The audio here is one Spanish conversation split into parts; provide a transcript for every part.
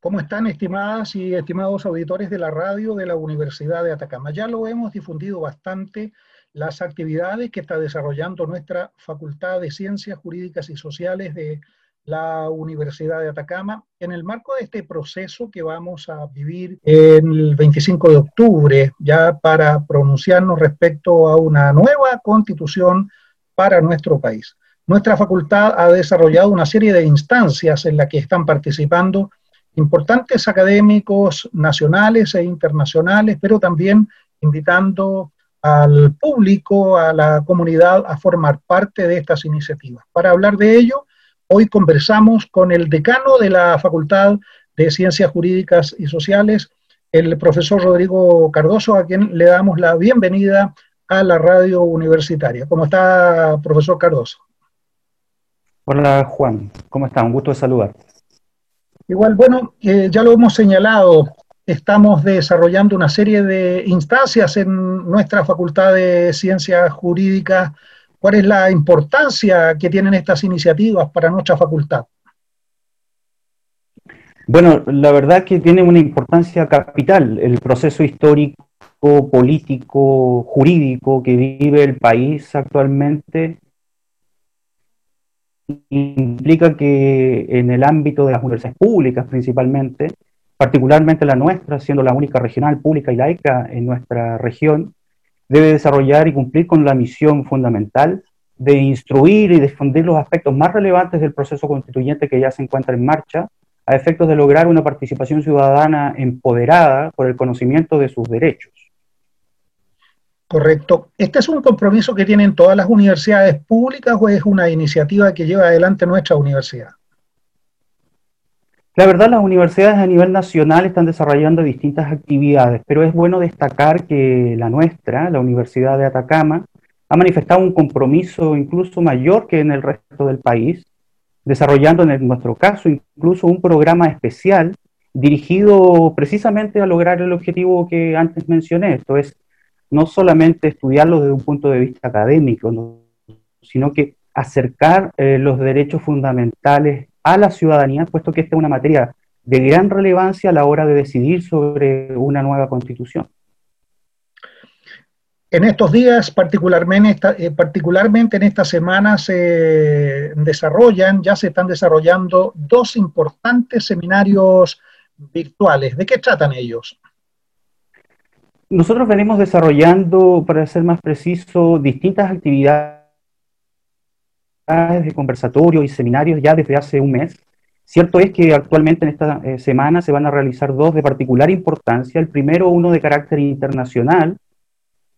¿Cómo están, estimadas y estimados auditores de la radio de la Universidad de Atacama? Ya lo hemos difundido bastante las actividades que está desarrollando nuestra Facultad de Ciencias Jurídicas y Sociales de la Universidad de Atacama en el marco de este proceso que vamos a vivir el 25 de octubre, ya para pronunciarnos respecto a una nueva constitución para nuestro país. Nuestra facultad ha desarrollado una serie de instancias en las que están participando importantes académicos nacionales e internacionales, pero también invitando al público, a la comunidad a formar parte de estas iniciativas. Para hablar de ello, hoy conversamos con el decano de la Facultad de Ciencias Jurídicas y Sociales, el profesor Rodrigo Cardoso, a quien le damos la bienvenida a la radio universitaria. ¿Cómo está, profesor Cardoso? Hola, Juan. ¿Cómo está? Un gusto de saludar. Igual, bueno, eh, ya lo hemos señalado, estamos desarrollando una serie de instancias en nuestra Facultad de Ciencias Jurídicas. ¿Cuál es la importancia que tienen estas iniciativas para nuestra facultad? Bueno, la verdad que tiene una importancia capital el proceso histórico, político, jurídico que vive el país actualmente implica que en el ámbito de las universidades públicas principalmente, particularmente la nuestra, siendo la única regional pública y laica en nuestra región, debe desarrollar y cumplir con la misión fundamental de instruir y difundir los aspectos más relevantes del proceso constituyente que ya se encuentra en marcha, a efectos de lograr una participación ciudadana empoderada por el conocimiento de sus derechos. Correcto. ¿Este es un compromiso que tienen todas las universidades públicas o es una iniciativa que lleva adelante nuestra universidad? La verdad, las universidades a nivel nacional están desarrollando distintas actividades, pero es bueno destacar que la nuestra, la Universidad de Atacama, ha manifestado un compromiso incluso mayor que en el resto del país, desarrollando en nuestro caso incluso un programa especial dirigido precisamente a lograr el objetivo que antes mencioné, esto es no solamente estudiarlo desde un punto de vista académico, sino que acercar eh, los derechos fundamentales a la ciudadanía, puesto que esta es una materia de gran relevancia a la hora de decidir sobre una nueva constitución. En estos días, particularmente, eh, particularmente en esta semana, se desarrollan, ya se están desarrollando dos importantes seminarios virtuales. ¿De qué tratan ellos? Nosotros venimos desarrollando, para ser más preciso, distintas actividades de conversatorio y seminarios ya desde hace un mes. Cierto es que actualmente en esta eh, semana se van a realizar dos de particular importancia. El primero, uno de carácter internacional,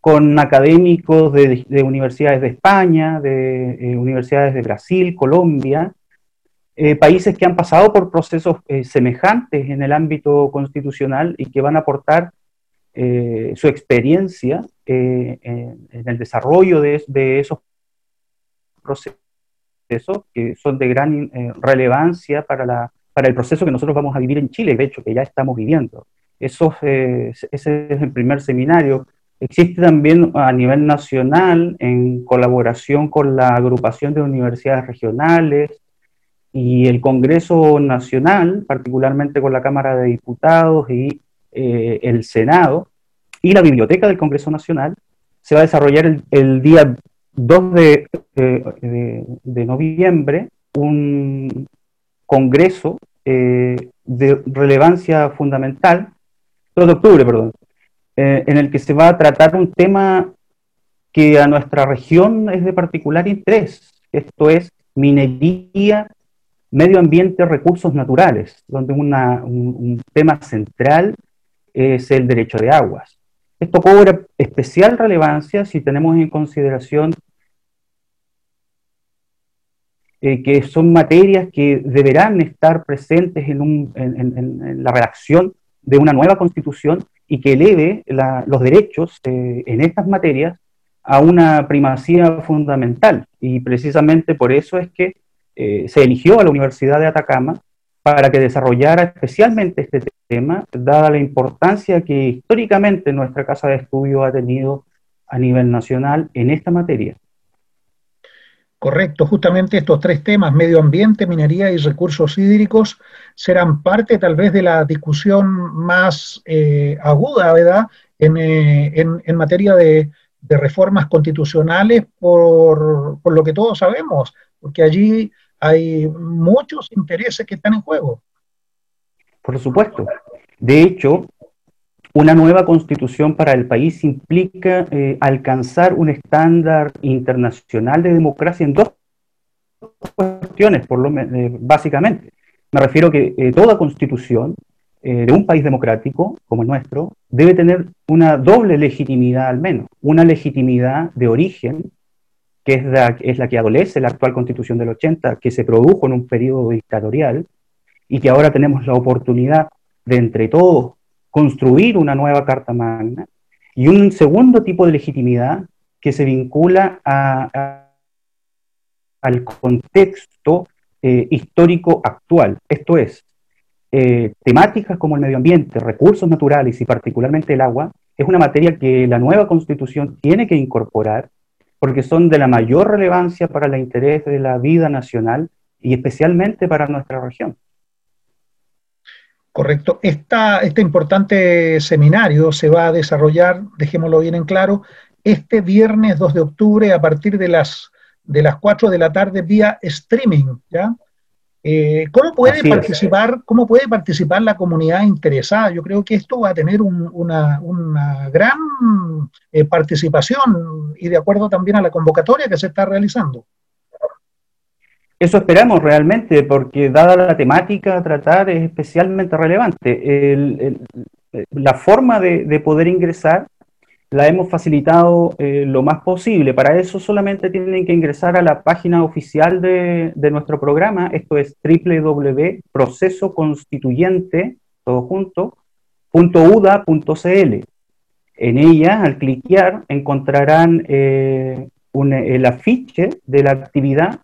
con académicos de, universidades de España, de eh, universidades de Brasil, Colombia, eh, países que han pasado por procesos semejantes en el ámbito constitucional y que van a aportar eh, su experiencia eh, en, el desarrollo de, esos procesos que son de gran eh, relevancia para, la, para el proceso que nosotros vamos a vivir en Chile, de hecho, que ya estamos viviendo. Eso, ese es el primer seminario. Existe también a nivel nacional, en colaboración con la agrupación de universidades regionales y el Congreso Nacional, particularmente con la Cámara de Diputados y eh, el Senado y la Biblioteca del Congreso Nacional. Se va a desarrollar el, día 2 eh, de, noviembre un congreso eh, de relevancia fundamental, 2 de octubre, perdón, en el que se va a tratar un tema que a nuestra región es de particular interés. Esto es minería, medio ambiente, recursos naturales, donde un tema central es el derecho de aguas. Esto cobra especial relevancia si tenemos en consideración eh, que son materias que deberán estar presentes en, la redacción de una nueva constitución y que eleve los derechos eh, en estas materias a una primacía fundamental. Y precisamente por eso es que eh, se eligió a la Universidad de Atacama para que desarrollara especialmente este tema, dada la importancia que históricamente nuestra Casa de Estudio ha tenido a nivel nacional en esta materia. Correcto, justamente estos tres temas, medio ambiente, minería y recursos hídricos, serán parte tal vez de la discusión más eh, aguda, ¿verdad?, eh, en, materia de, reformas constitucionales, por, por, lo que todos sabemos, porque allí hay muchos intereses que están en juego. Por supuesto. De hecho, una nueva constitución para el país implica eh, alcanzar un estándar internacional de democracia en dos cuestiones, por lo, eh, básicamente. Me refiero a que eh, toda constitución de un país democrático como el nuestro debe tener una doble legitimidad al menos, una legitimidad de origen, que es la, es la que adolece la actual constitución del 80, que se produjo en un periodo dictatorial y que ahora tenemos la oportunidad de entre todos construir una nueva Carta Magna, y un segundo tipo de legitimidad que se vincula al contexto eh, histórico actual. Esto es, eh, temáticas como el medio ambiente, recursos naturales y particularmente el agua, es una materia que la nueva constitución tiene que incorporar porque son de la mayor relevancia para el interés de la vida nacional y especialmente para nuestra región. Correcto. este importante seminario se va a desarrollar, dejémoslo bien en claro, este viernes 2 de octubre a partir de las, de las 4 de la tarde vía streaming. ¿ya? Eh, ¿cómo, puede participar, ¿Cómo puede participar la comunidad interesada? Yo creo que esto va a tener una, gran eh, participación y de acuerdo también a la convocatoria que se está realizando. Eso esperamos realmente, porque dada la temática a tratar es especialmente relevante. la forma de, poder ingresar la hemos facilitado eh, lo más posible. Para eso solamente tienen que ingresar a la página oficial de, nuestro programa, esto es www.procesoconstituyente, En ella, al cliquear, encontrarán eh, el afiche de la actividad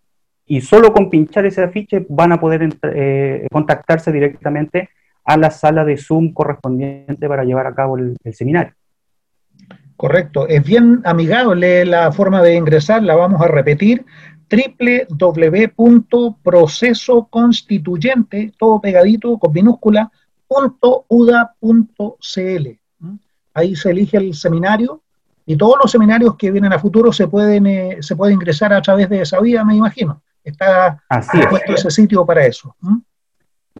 y solo con pinchar ese afiche van a poder eh, contactarse directamente a la sala de Zoom correspondiente para llevar a cabo el, seminario. Correcto, es bien amigable la forma de ingresar, la vamos a repetir, www.procesoconstituyente, todo pegadito con minúscula, .uda.cl. Ahí se elige el seminario y todos los seminarios que vienen a futuro se pueden, eh, se puede ingresar a través de esa vía, me imagino. Está Así puesto ese sitio para eso.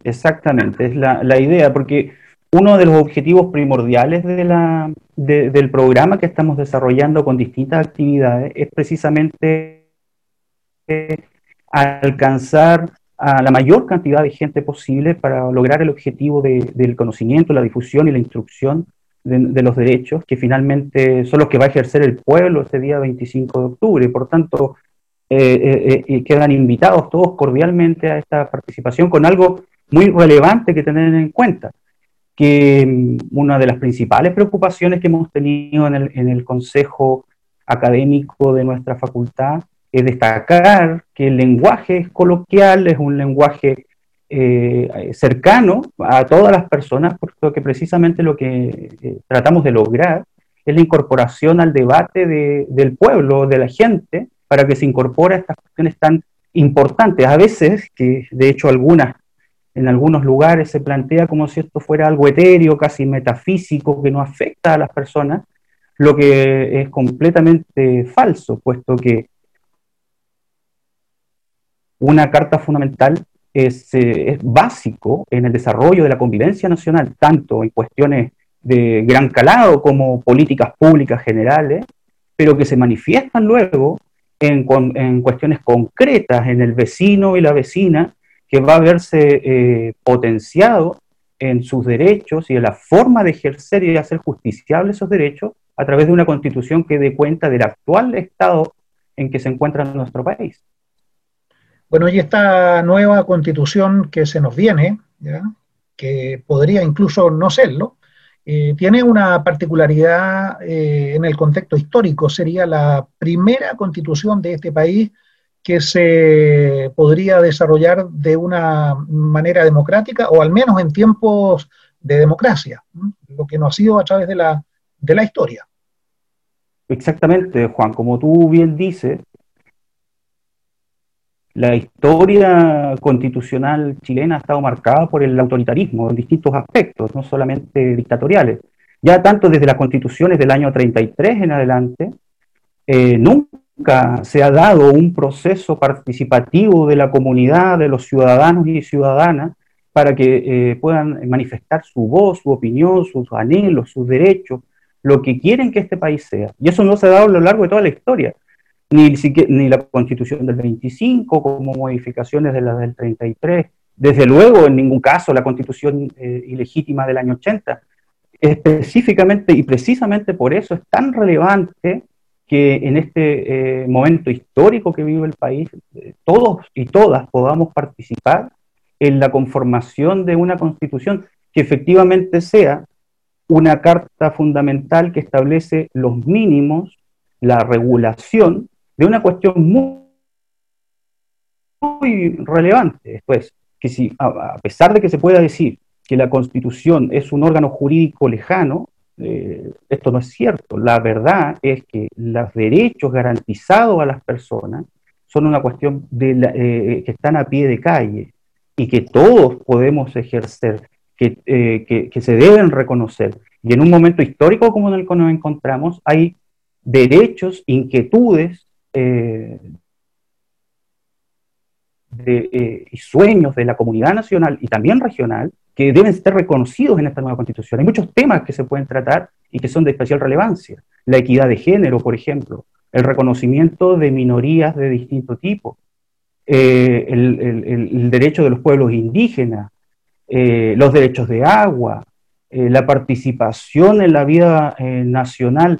Exactamente, es la, idea, porque uno de los objetivos primordiales de la, del programa que estamos desarrollando con distintas actividades es precisamente alcanzar a la mayor cantidad de gente posible para lograr el objetivo del conocimiento, la difusión y la instrucción de, de, los derechos, que finalmente son los que va a ejercer el pueblo este día 25 de octubre. Por tanto, eh, eh, eh quedan invitados todos cordialmente a esta participación con algo muy relevante que tener en cuenta, que mm, una de las principales preocupaciones que hemos tenido en el, en el Consejo Académico de nuestra facultad es destacar que el lenguaje coloquial, es un lenguaje eh, cercano a todas las personas, porque precisamente lo que tratamos de lograr es la incorporación al debate de, del pueblo, de la gente, para que se incorpore a estas cuestiones tan importantes. A veces, que de hecho algunas, en algunos lugares se plantea como si esto fuera algo etéreo, casi metafísico, que no afecta a las personas, lo que es completamente falso, puesto que una carta fundamental es, eh, básico en el desarrollo de la convivencia nacional, tanto en cuestiones de gran calado como políticas públicas generales, pero que se manifiestan luego en, cuestiones concretas en el vecino y la vecina que va a verse eh, potenciado en sus derechos y en la forma de ejercer y de hacer justiciables esos derechos a través de una constitución que dé cuenta del actual estado en que se encuentra nuestro país. Bueno, y esta nueva constitución que se nos viene, que podría incluso no serlo, eh, tiene una particularidad eh, en el contexto histórico, sería la primera constitución de este país que se podría desarrollar de una manera democrática o al menos en tiempos de democracia, lo que no ha sido a través de la, de la historia. Exactamente, Juan, como tú bien dices, la historia constitucional chilena ha estado marcada por el autoritarismo en distintos aspectos, no solamente dictatoriales. Ya tanto desde las constituciones del año 33 en adelante, eh, nunca se ha dado un proceso participativo de la comunidad, de los ciudadanos y ciudadanas, para que eh, puedan manifestar su voz, su opinión, sus anhelos, sus derechos, lo que quieren que este país sea. Y eso no se ha dado a lo largo de toda la historia ni, ni la constitución del 25 como modificaciones de la del 33, desde luego en ningún caso la constitución eh, ilegítima del año 80. Específicamente y precisamente por eso es tan relevante que en este eh, momento histórico que vive el país, eh, todos y todas podamos participar en la conformación de una constitución que efectivamente sea una carta fundamental que establece los mínimos, la regulación de una cuestión muy, relevante. Después, que si, a, pesar de que se pueda decir que la Constitución es un órgano jurídico lejano, eh, esto no es cierto. La verdad es que los derechos garantizados a las personas son una cuestión de eh, que están a pie de calle y que todos podemos ejercer, que, eh, que, se deben reconocer. Y en un momento histórico como en el que nos encontramos, hay derechos, inquietudes eh, eh, y sueños de la comunidad nacional y también regional que deben ser reconocidos en esta nueva constitución. Hay muchos temas que se pueden tratar y que son de especial relevancia. La equidad de género, por ejemplo, el reconocimiento de minorías de distinto tipo, eh, el, derecho de los pueblos indígenas, los derechos de agua, la participación en la vida nacional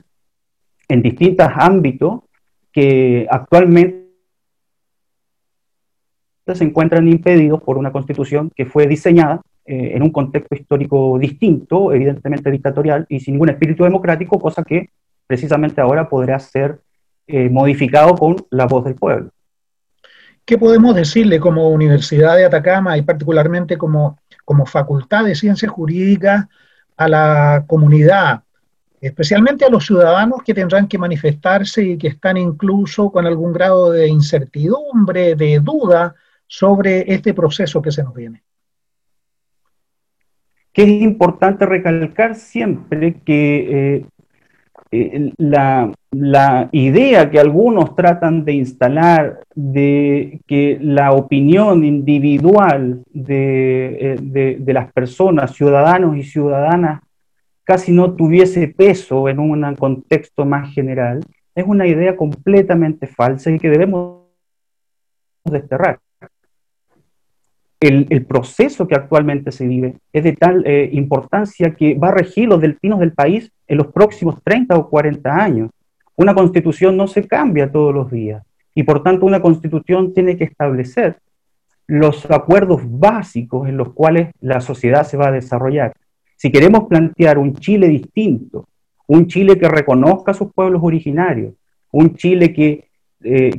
en distintos ámbitos que actualmente se encuentran impedidos por una constitución que fue diseñada eh, en un contexto histórico distinto, evidentemente dictatorial y sin ningún espíritu democrático, cosa que precisamente ahora podrá ser eh, modificado con la voz del pueblo. ¿Qué podemos decirle como Universidad de Atacama y particularmente como, como Facultad de Ciencias Jurídicas a la comunidad especialmente a los ciudadanos que tendrán que manifestarse y que están incluso con algún grado de incertidumbre, de duda sobre este proceso que se nos viene. Que es importante recalcar siempre que eh, eh, la, idea que algunos tratan de instalar de que la opinión individual eh, de las personas, ciudadanos y ciudadanas, casi no tuviese peso en un contexto más general, es una idea completamente falsa y que debemos desterrar. El, proceso que actualmente se vive es de tal eh, importancia que va a regir los destinos del país en los próximos 30 o 40 años. Una constitución no se cambia todos los días y por tanto una constitución tiene que establecer los acuerdos básicos en los cuales la sociedad se va a desarrollar. Si queremos plantear un Chile distinto, un Chile que reconozca a sus pueblos originarios, un Chile que, eh,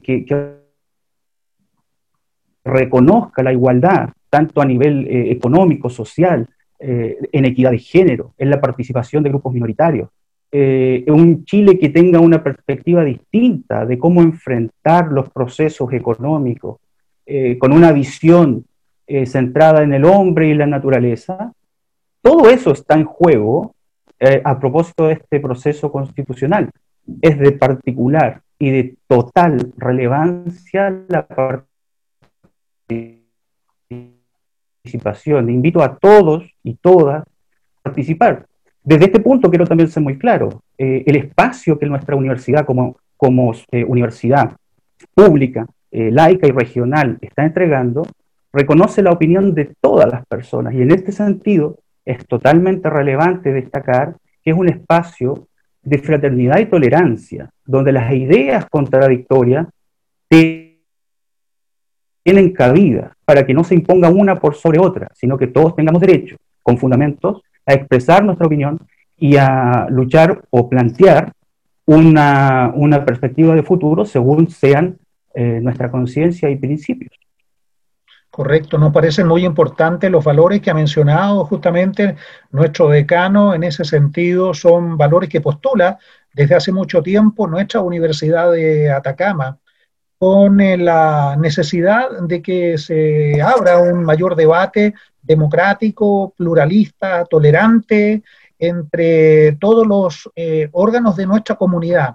reconozca la igualdad, tanto a nivel eh, económico, social, eh, en equidad de género, en la participación de grupos minoritarios, un Chile que tenga una perspectiva distinta de cómo enfrentar los procesos económicos, con una visión centrada en el hombre y la naturaleza, todo eso está en juego eh, a propósito de este proceso constitucional. Es de particular y de total relevancia la participación. Invito a todos y todas a participar. Desde este punto quiero también ser muy claro. Eh, el espacio que nuestra universidad como, eh, universidad pública, laica y regional está entregando, reconoce la opinión de todas las personas. Y en este sentido, es totalmente relevante destacar que es un espacio de fraternidad y tolerancia, donde las ideas contradictorias tienen cabida para que no se imponga una por sobre otra, sino que todos tengamos derecho, con fundamentos, a expresar nuestra opinión y a luchar o plantear una, perspectiva de futuro según sean eh, nuestra conciencia y principios. Correcto, nos parecen muy importantes los valores que ha mencionado justamente nuestro decano. En ese sentido, son valores que postula desde hace mucho tiempo nuestra Universidad de Atacama. Con eh, la necesidad de que se abra un mayor debate democrático, pluralista, tolerante entre todos los eh, órganos de nuestra comunidad.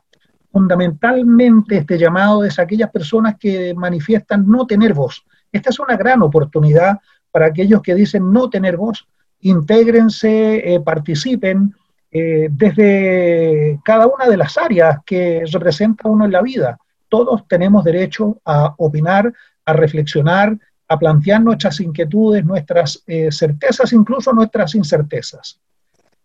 Fundamentalmente este llamado es a aquellas personas que manifiestan no tener voz. Esta es una gran oportunidad para aquellos que dicen no tener voz, intégrense, eh, participen desde cada una de las áreas que representa uno en la vida todos tenemos derecho a opinar, a reflexionar, a plantear nuestras inquietudes, nuestras eh, certezas, incluso nuestras incertezas.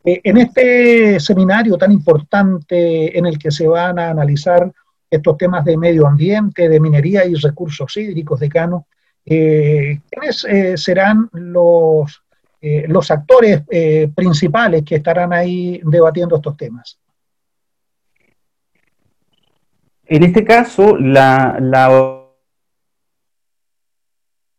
Eh, en este seminario tan importante en el que se van a analizar estos temas de medio ambiente, de minería y recursos hídricos, decano, eh, ¿quiénes serán los, los actores principales que estarán ahí debatiendo estos temas? En este caso, la,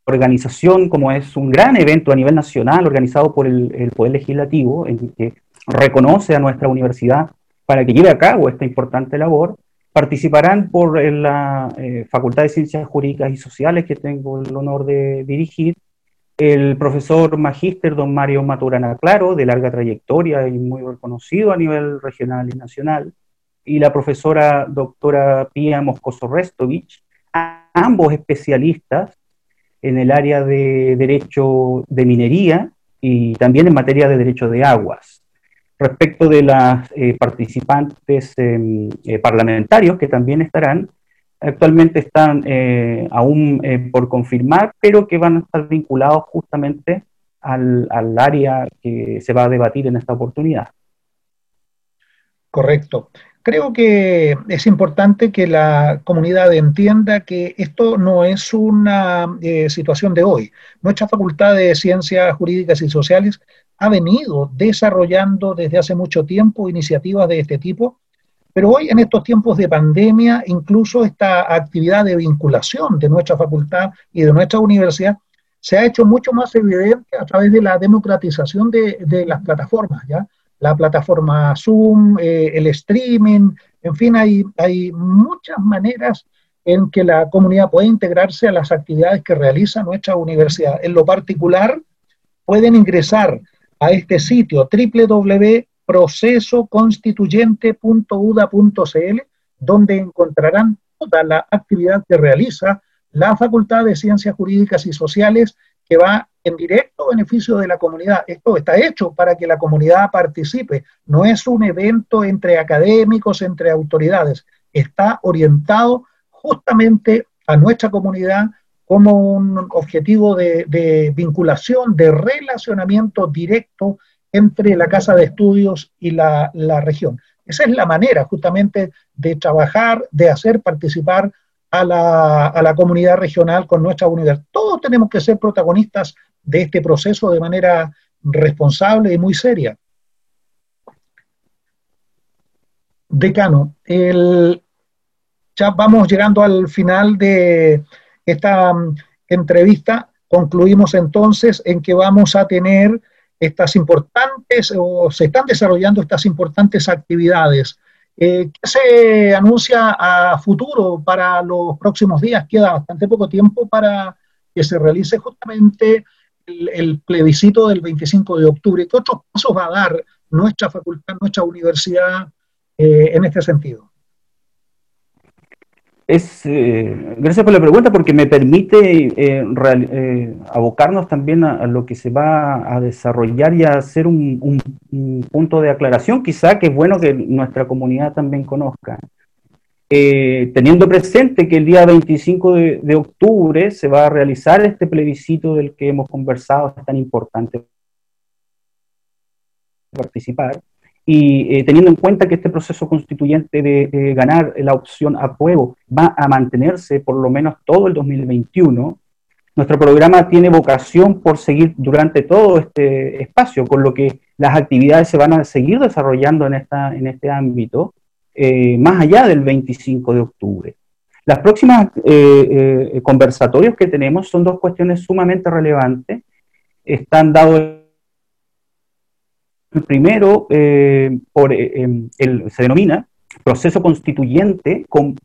organización, como es un gran evento a nivel nacional organizado por el, Poder Legislativo, en que reconoce a nuestra universidad para que lleve a cabo esta importante labor, participarán por la eh, Facultad de Ciencias Jurídicas y Sociales, que tengo el honor de dirigir, el profesor magíster don Mario Maturana Claro, de larga trayectoria y muy reconocido a nivel regional y nacional, y la profesora doctora Pia Moscoso Restovich, ambos especialistas en el área de derecho de minería y también en materia de derecho de aguas. Respecto de las eh, participantes em, eh, parlamentarios que también estarán, actualmente están eh, aún por confirmar, pero que van a estar vinculados justamente al área que se va a debatir en esta oportunidad. Correcto. Creo que es importante que la comunidad entienda que esto no es una eh, situación de hoy. Nuestra Facultad de Ciencias Jurídicas y Sociales ha venido desarrollando desde hace mucho tiempo iniciativas de este tipo, pero hoy en estos tiempos de pandemia, incluso esta actividad de vinculación de nuestra facultad y de nuestra universidad se ha hecho mucho más evidente a través de la democratización de, de las plataformas, ¿ya? La plataforma Zoom, eh, el streaming, en fin, hay, hay muchas maneras en que la comunidad puede integrarse a las actividades que realiza nuestra universidad. En lo particular, pueden ingresar a este sitio www.procesoconstituyente.uda.cl, donde encontrarán toda la actividad que realiza la Facultad de Ciencias Jurídicas y Sociales, que va en directo beneficio de la comunidad. Esto está hecho para que la comunidad participe. No es un evento entre académicos, entre autoridades. Está orientado justamente a nuestra comunidad como un objetivo de, vinculación, de relacionamiento directo entre la casa de estudios y la, región. Esa es la manera justamente de trabajar, de hacer participar a la, a la, comunidad regional con nuestra universidad. Todos tenemos que ser protagonistas de este proceso de manera responsable y muy seria. Decano, ya vamos llegando al final de esta mm, entrevista. Concluimos entonces en que vamos a tener estas importantes, o se están desarrollando estas importantes actividades. Eh, ¿Qué se anuncia a futuro para los próximos días? Queda bastante poco tiempo para que se realice justamente el, plebiscito del 25 de octubre. ¿Qué otros pasos va a dar nuestra facultad, nuestra universidad eh, en este sentido? Es, eh, gracias por la pregunta porque me permite eh, abocarnos también a, lo que se va a desarrollar y a hacer un, un, punto de aclaración, quizá que es bueno que nuestra comunidad también conozca. Eh, teniendo presente que el día 25 de, octubre se va a realizar este plebiscito del que hemos conversado, es tan importante participar, y eh, teniendo en cuenta que este proceso constituyente de, ganar la opción apruebo va a mantenerse por lo menos todo el 2021, nuestro programa tiene vocación por seguir durante todo este espacio, con lo que las actividades se van a seguir desarrollando en, esta, en este ámbito eh, más allá del 25 de octubre. Las próximas eh, conversatorios que tenemos son dos cuestiones sumamente relevantes. Están dados el primero, por, em, el, se denomina proceso constituyente con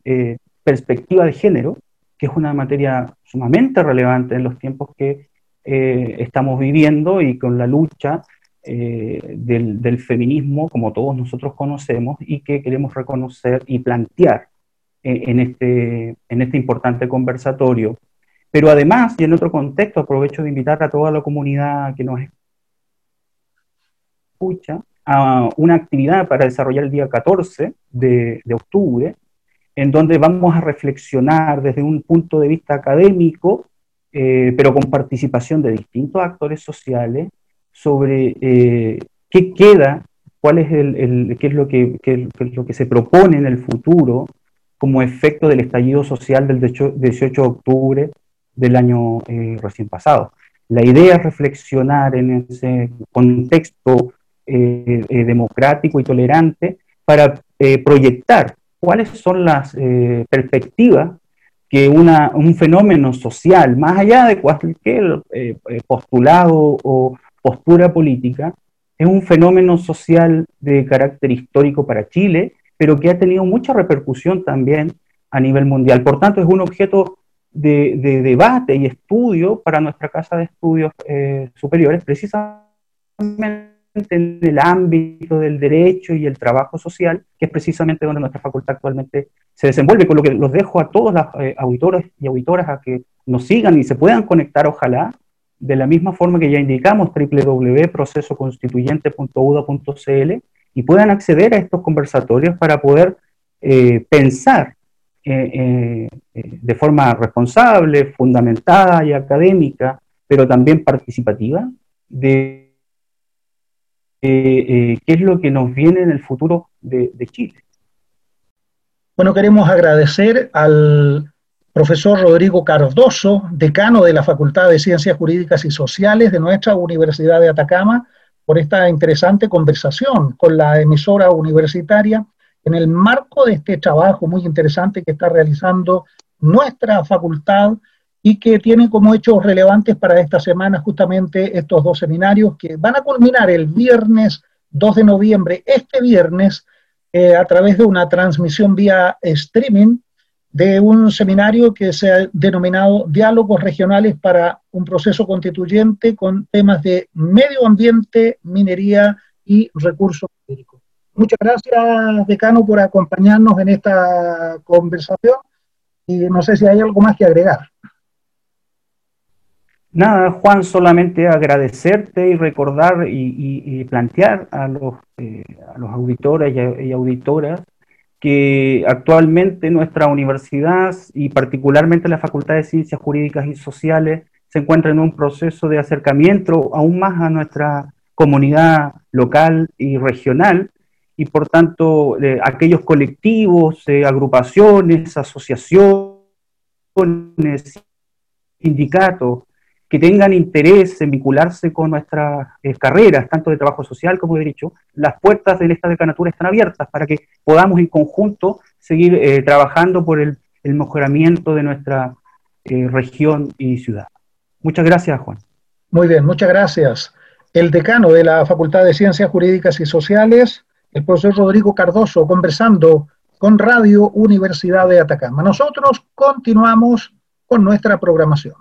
perspectiva de género, que es una materia sumamente relevante en los tiempos que eh, estamos viviendo y con la lucha eh, del, feminismo, como todos nosotros conocemos, y que queremos reconocer y plantear en, este, en este importante conversatorio. Pero además, y en otro contexto, aprovecho de invitar a toda la comunidad que nos escucha a una actividad para desarrollar el día 14 de, de octubre, en donde vamos a reflexionar desde un punto de vista académico, eh, pero con participación de distintos actores sociales, sobre eh, qué queda, cuál es el, qué es lo que, es lo que se propone en el futuro como efecto del estallido social del 18 de octubre del año eh, recién pasado. La idea es reflexionar en ese contexto democrático y tolerante para proyectar cuáles son las eh, perspectivas que una, un fenómeno social, más allá de cualquier eh, eh, postulado o postura política, es un fenómeno social de carácter histórico para Chile, pero que ha tenido mucha repercusión también a nivel mundial. Por tanto, es un objeto de debate y estudio para nuestra Casa de Estudios Superiores, precisamente en el ámbito del derecho y el trabajo social, que es precisamente donde nuestra facultad actualmente se desenvuelve, con lo que los dejo a todos las eh, auditores y auditoras a que nos sigan y se puedan conectar, ojalá, de la misma forma que ya indicamos, www.procesoconstituyente.uda.cl, y puedan acceder a estos conversatorios para poder eh, pensar eh, de forma responsable, fundamentada y académica, pero también participativa, de eh, eh, qué es lo que nos viene en el futuro de, Chile. Bueno, queremos agradecer al profesor Rodrigo Cardoso, decano de la Facultad de Ciencias Jurídicas y Sociales de nuestra Universidad de Atacama, por esta interesante conversación con la emisora universitaria en el marco de este trabajo muy interesante que está realizando nuestra facultad y que tiene como hechos relevantes para esta semana justamente estos dos seminarios que van a culminar el viernes 2 de noviembre, este viernes, eh, a través de una transmisión vía streaming de un seminario que se ha denominado Diálogos Regionales para un proceso constituyente con temas de medio ambiente, minería y recursos hídricos. Muchas gracias, decano, por acompañarnos en esta conversación y no sé si hay algo más que agregar. Nada, Juan, solamente agradecerte y recordar y, plantear a los, eh, a los auditores y, auditoras que actualmente nuestra universidad y particularmente la Facultad de Ciencias Jurídicas y Sociales se encuentra en un proceso de acercamiento aún más a nuestra comunidad local y regional. Y por tanto eh, aquellos colectivos, agrupaciones, asociaciones, sindicatos que tengan interés en vincularse con nuestras eh, carreras, tanto de trabajo social como de derecho, las puertas de Canatura están abiertas para que podamos en conjunto seguir eh, trabajando por el, mejoramiento de nuestra eh, región y ciudad. Muchas gracias, Juan. Muy bien, muchas gracias. El decano de la Facultad de Ciencias Jurídicas y Sociales, el profesor Rodrigo Cardoso, conversando con Radio Universidad de Atacama. Nosotros continuamos con nuestra programación.